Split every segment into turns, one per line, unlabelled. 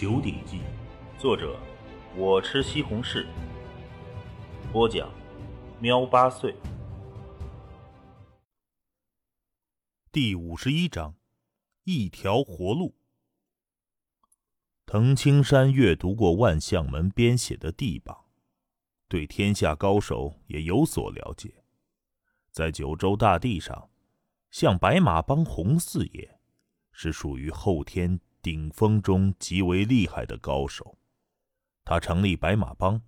九鼎记》，作者我吃西红柿，播讲喵八岁。第五十一章，一条活路。藤青山阅读过万象门编写的地榜，对天下高手也有所了解。在九州大地上，像白马帮洪四爷，是属于后天顶峰中极为厉害的高手。他成立白马帮，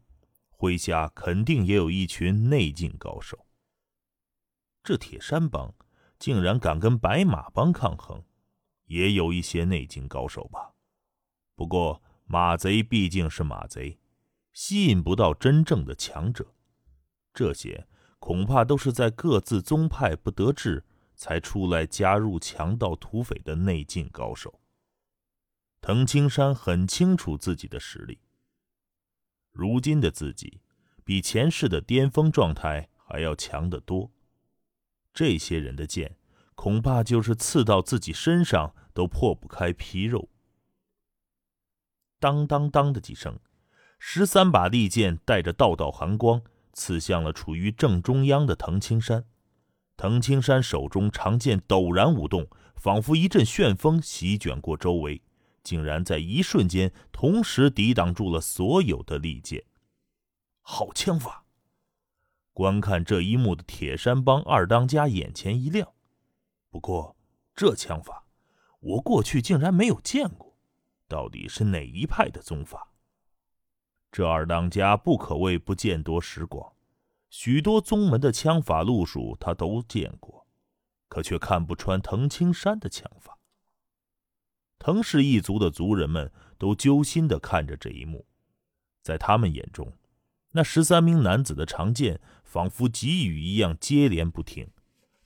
麾下肯定也有一群内劲高手。这铁山帮竟然敢跟白马帮抗衡，也有一些内劲高手吧。不过，马贼毕竟是马贼，吸引不到真正的强者。这些恐怕都是在各自宗派不得志，才出来加入强盗土匪的内劲高手。藤青山很清楚自己的实力，如今的自己比前世的巅峰状态还要强得多。这些人的剑，恐怕就是刺到自己身上都破不开皮肉。当当当的几声，十三把利剑带着道道寒光，刺向了处于正中央的藤青山。藤青山手中长剑陡然舞动，仿佛一阵旋风席卷过周围，竟然在一瞬间同时抵挡住了所有的利剑。好枪法！观看这一幕的铁山帮二当家眼前一亮。不过，这枪法，我过去竟然没有见过。到底是哪一派的宗法？这二当家不可谓不见多识广，许多宗门的枪法路数他都见过，可却看不穿藤青山的枪法。藤氏一族的族人们都揪心的看着这一幕，在他们眼中，那十三名男子的长剑仿佛急雨一样接连不停，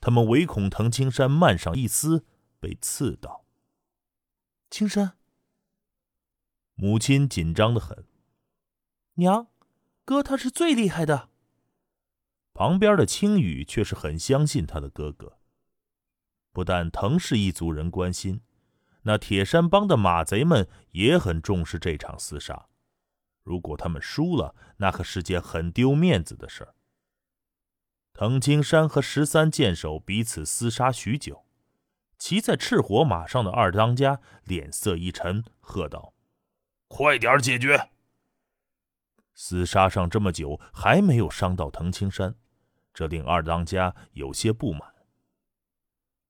他们唯恐藤青山慢上一丝被刺到。
青山。
母亲紧张的很，
娘，哥他是最厉害的。
旁边的青羽却是很相信他的哥哥。不但藤氏一族人关心，那铁山帮的马贼们也很重视这场厮杀。如果他们输了，那可是件很丢面子的事儿。藤青山和十三剑手彼此厮杀许久，骑在赤火马上的二当家脸色一沉，喝道。快点解决！厮杀上这么久还没有伤到藤青山，这令二当家有些不满。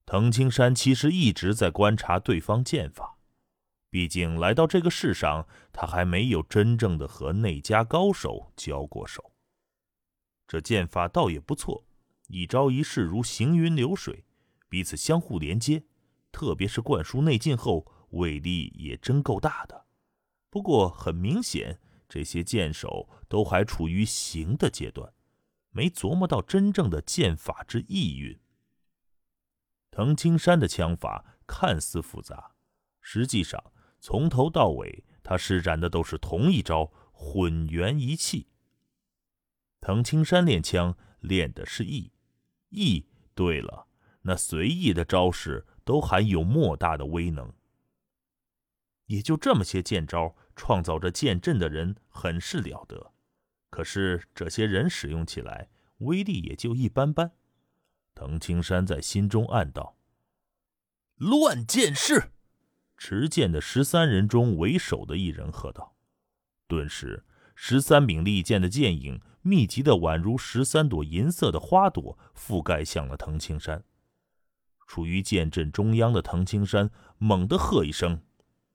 藤青山其实一直在观察对方剑法，毕竟来到这个世上，他还没有真正的和内家高手交过手。这剑法倒也不错，一招一式如行云流水，彼此相互连接，特别是灌输内劲后，威力也真够大的。不过很明显，这些剑手都还处于行的阶段，没琢磨到真正的剑法之意蕴。藤青山的枪法看似复杂，实际上从头到尾他施展的都是同一招混元一气。藤青山练枪练的是意，意对了，那随意的招式都含有莫大的威能。也就这么些剑招。创造着剑阵的人很是了得，可是这些人使用起来威力也就一般般。藤青山在心中暗道：“乱剑士！”持剑的十三人中为首的一人喝道。顿时，十三柄利剑的剑影密集的宛如十三朵银色的花朵，覆盖向了藤青山。处于剑阵中央的藤青山猛地喝一声：“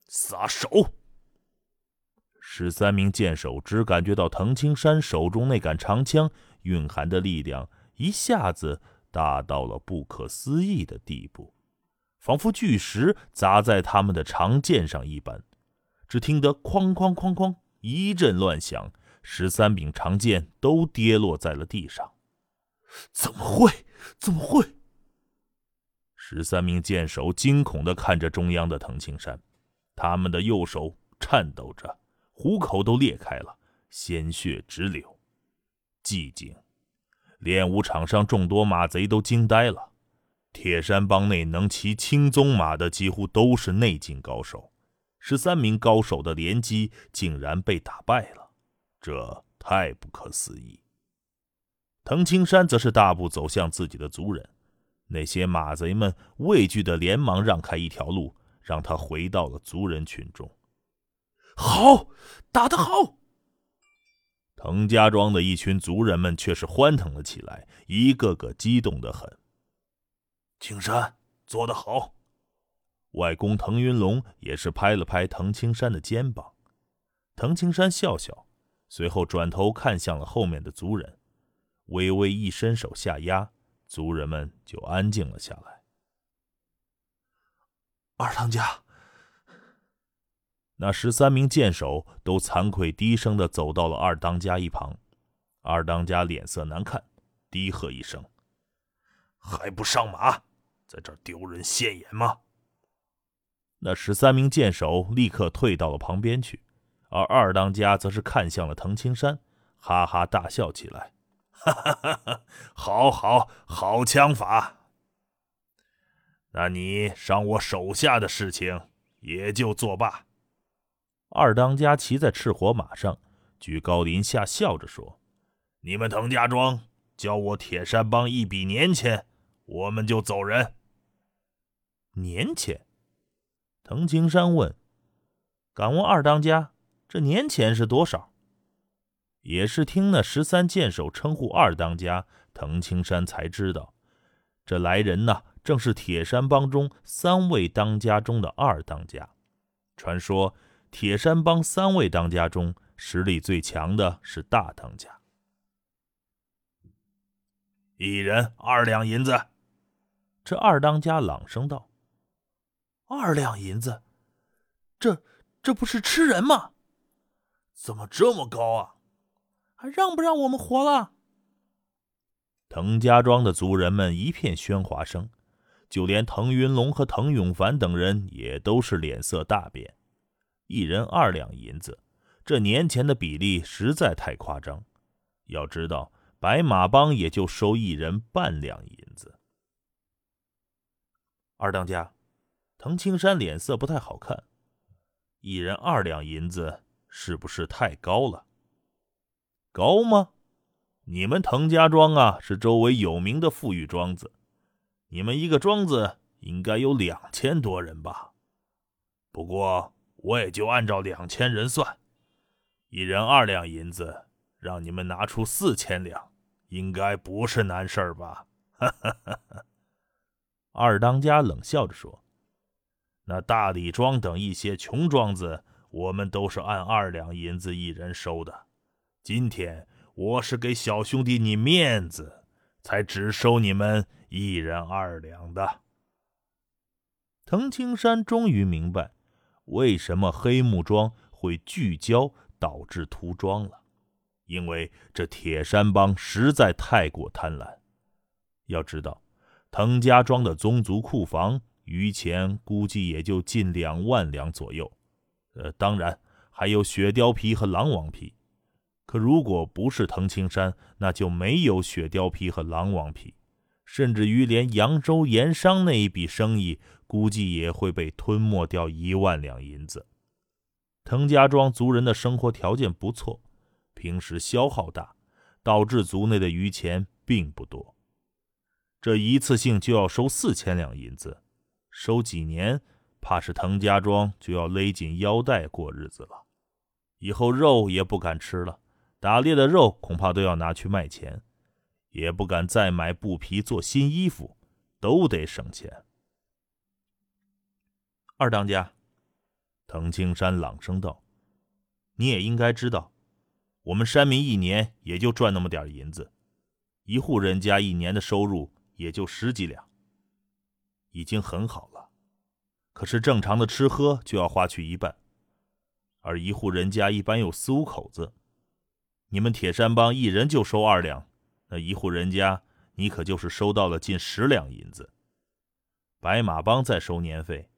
撒手！”十三名剑手只感觉到藤青山手中那杆长枪蕴含的力量一下子大到了不可思议的地步，仿佛巨石砸在他们的长剑上一般。只听得哐哐哐哐一阵乱响，十三柄长剑都跌落在了地上。怎么会？怎么会？十三名剑手惊恐地看着中央的藤青山，他们的右手颤抖着。虎口都裂开了，鲜血直流。寂静，练武场上众多马贼都惊呆了。铁山帮内能骑青鬃马的几乎都是内劲高手，十三名高手的联击竟然被打败了，这太不可思议。藤青山则是大步走向自己的族人，那些马贼们畏惧的连忙让开一条路，让他回到了族人群中。
好，打得好！
滕家庄的一群族人们却是欢腾了起来，一个个激动的很。
青山做得好！
外公滕云龙也是拍了拍滕青山的肩膀。滕青山笑笑，随后转头看向了后面的族人。微微一伸手下压，族人们就安静了下来。
二当家，
那十三名剑手都惭愧低声的走到了二当家一旁。二当家脸色难看，低喝一声：“
还不上马，在这丢人现眼吗？”
那十三名剑手立刻退到了旁边去，而二当家则是看向了藤青山，哈哈大笑起来。
哈哈哈！哈好好好枪法。那你伤我手下的事情也就作罢。
二当家骑在赤火马上，居高临下笑着说：“
你们滕家庄交我铁山帮一笔年钱，我们就走人。”
年钱？滕青山问：“敢问二当家，这年钱是多少？”也是听那十三剑手称呼二当家滕青山，才知道这来人呐，正是铁山帮中三位当家中的二当家。传说铁山帮三位当家中，实力最强的是大当家。
一人二两银子。
这二当家朗声道：“
二两银子，这这不是吃人吗？
怎么这么高啊？”
还让不让我们活了？
滕家庄的族人们一片喧哗声，就连滕云龙和滕永凡等人也都是脸色大变。一人二两银子，这年前的比例实在太夸张。要知道，白马帮也就收一人半两银子。二当家，滕青山脸色不太好看。一人二两银子，是不是太高了？高吗？你们滕家庄啊，是周围有名的富裕庄子。你们一个庄子应该有两千多人吧？
不过我也就按照两千人算，一人二两银子，让你们拿出四千两，应该不是难事儿吧？哈哈哈！
二当家冷笑着说：“那大李庄等一些穷庄子，我们都是按二两银子一人收的。”今天我是给小兄弟你面子，才只收你们一人二两的。藤青山终于明白，为什么黑木桩会聚焦导致涂装了，因为这铁山帮实在太过贪婪。要知道，藤家庄的宗族库房余钱估计也就近两万两左右，呃，当然还有雪貂皮和狼王皮。可如果不是藤青山，那就没有雪貂皮和狼王皮，甚至于连扬州盐商那一笔生意，估计也会被吞没掉一万两银子。藤家庄族人的生活条件不错，平时消耗大，导致族内的余钱并不多。这一次性就要收四千两银子，收几年，怕是藤家庄就要勒紧腰带过日子了，以后肉也不敢吃了。打猎的肉恐怕都要拿去卖钱，也不敢再买布皮做新衣服，都得省钱。二当家，滕青山朗声道：“你也应该知道，我们山民一年也就赚那么点银子，一户人家一年的收入也就十几两，已经很好了。可是正常的吃喝就要花去一半，而一户人家一般有四五口子。”你们铁山帮一人就收二两，那一户人家你可就是收到了近十两银子。白马帮再收年费，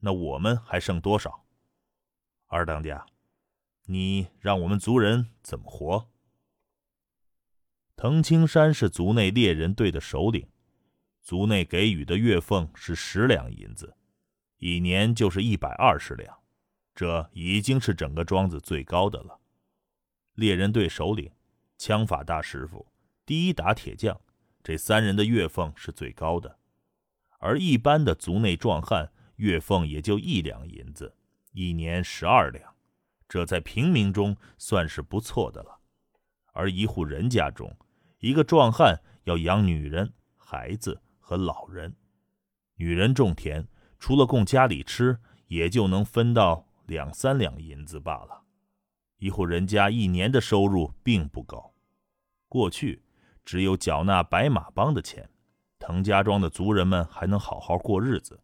那我们还剩多少？二当家，你让我们族人怎么活？藤青山是族内猎人队的首领，族内给予的月俸是十两银子，一年就是一百二十两。这已经是整个庄子最高的了。猎人队首领、枪法大师傅、第一打铁匠，这三人的月俸是最高的，而一般的族内壮汉月俸也就一两银子，一年十二两，这在平民中算是不错的了。而一户人家中，一个壮汉要养女人、孩子和老人，女人种田，除了供家里吃，也就能分到两三两银子罢了。一户人家一年的收入并不高，过去只有缴纳白马帮的钱，滕家庄的族人们还能好好过日子。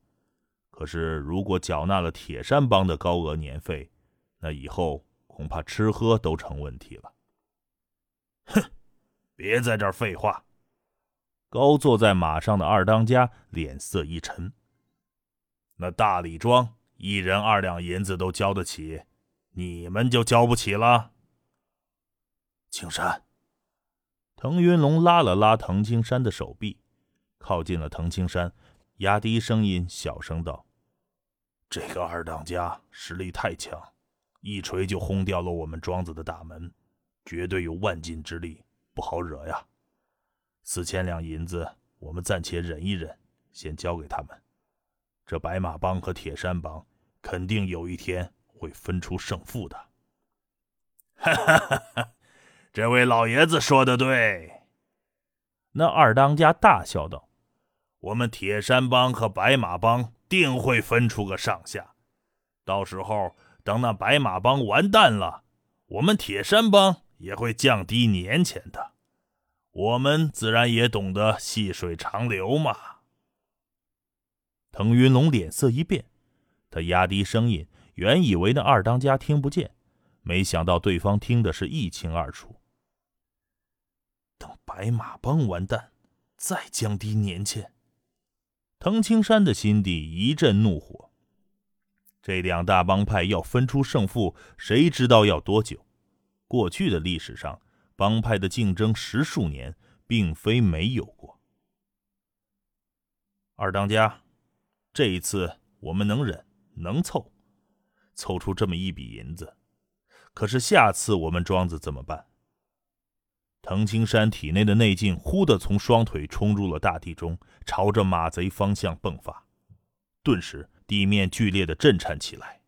可是如果缴纳了铁山帮的高额年费，那以后恐怕吃喝都成问题了。
哼，别在这儿废话！
高坐在马上的二当家脸色一沉。
那大李庄一人二两银子都交得起，你们就交不起了？
青山，
滕云龙拉了拉滕青山的手臂，靠近了滕青山，压低声音小声道：“
这个二当家实力太强，一锤就轰掉了我们庄子的大门。”绝对有万斤之力，不好惹呀！四千两银子，我们暂且忍一忍，先交给他们。这白马帮和铁山帮，肯定有一天会分出胜负的。哈哈哈哈！这位老爷子说的对。
那二当家大笑道：“
我们铁山帮和白马帮定会分出个上下。到时候，等那白马帮完蛋了，我们铁山帮……”也会降低年钱的，我们自然也懂得细水长流嘛。
滕云龙脸色一变，他压低声音，原以为那二当家听不见，没想到对方听的是一清二楚。
白马帮完蛋，再降低年钱。
滕青山的心底一阵怒火，这两大帮派要分出胜负，谁知道要多久？过去的历史上，帮派的竞争十数年，并非没有过。二当家，这一次我们能忍能凑，凑出这么一笔银子。可是下次我们庄子怎么办？滕青山体内的内劲忽地从双腿冲入了大地中，朝着马贼方向迸发，顿时地面剧烈的震颤起来。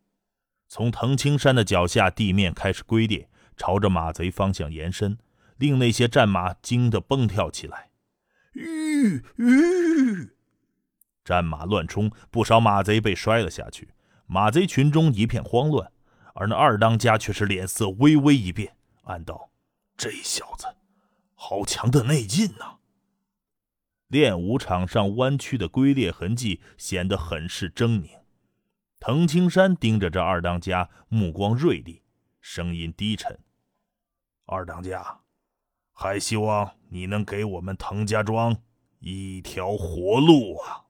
从滕青山的脚下，地面开始龟裂。朝着马贼方向延伸，令那些战马惊得蹦跳起来。吁吁！战马乱冲，不少马贼被摔了下去。马贼群中一片慌乱，而那二当家却是脸色微微一变，暗道：“这小子，好强的内劲呐！”练武场上弯曲的龟裂痕迹显得很是狰狞。滕青山盯着这二当家，目光锐利，声音低沉。
二当家，还希望你能给我们滕家庄一条活路啊！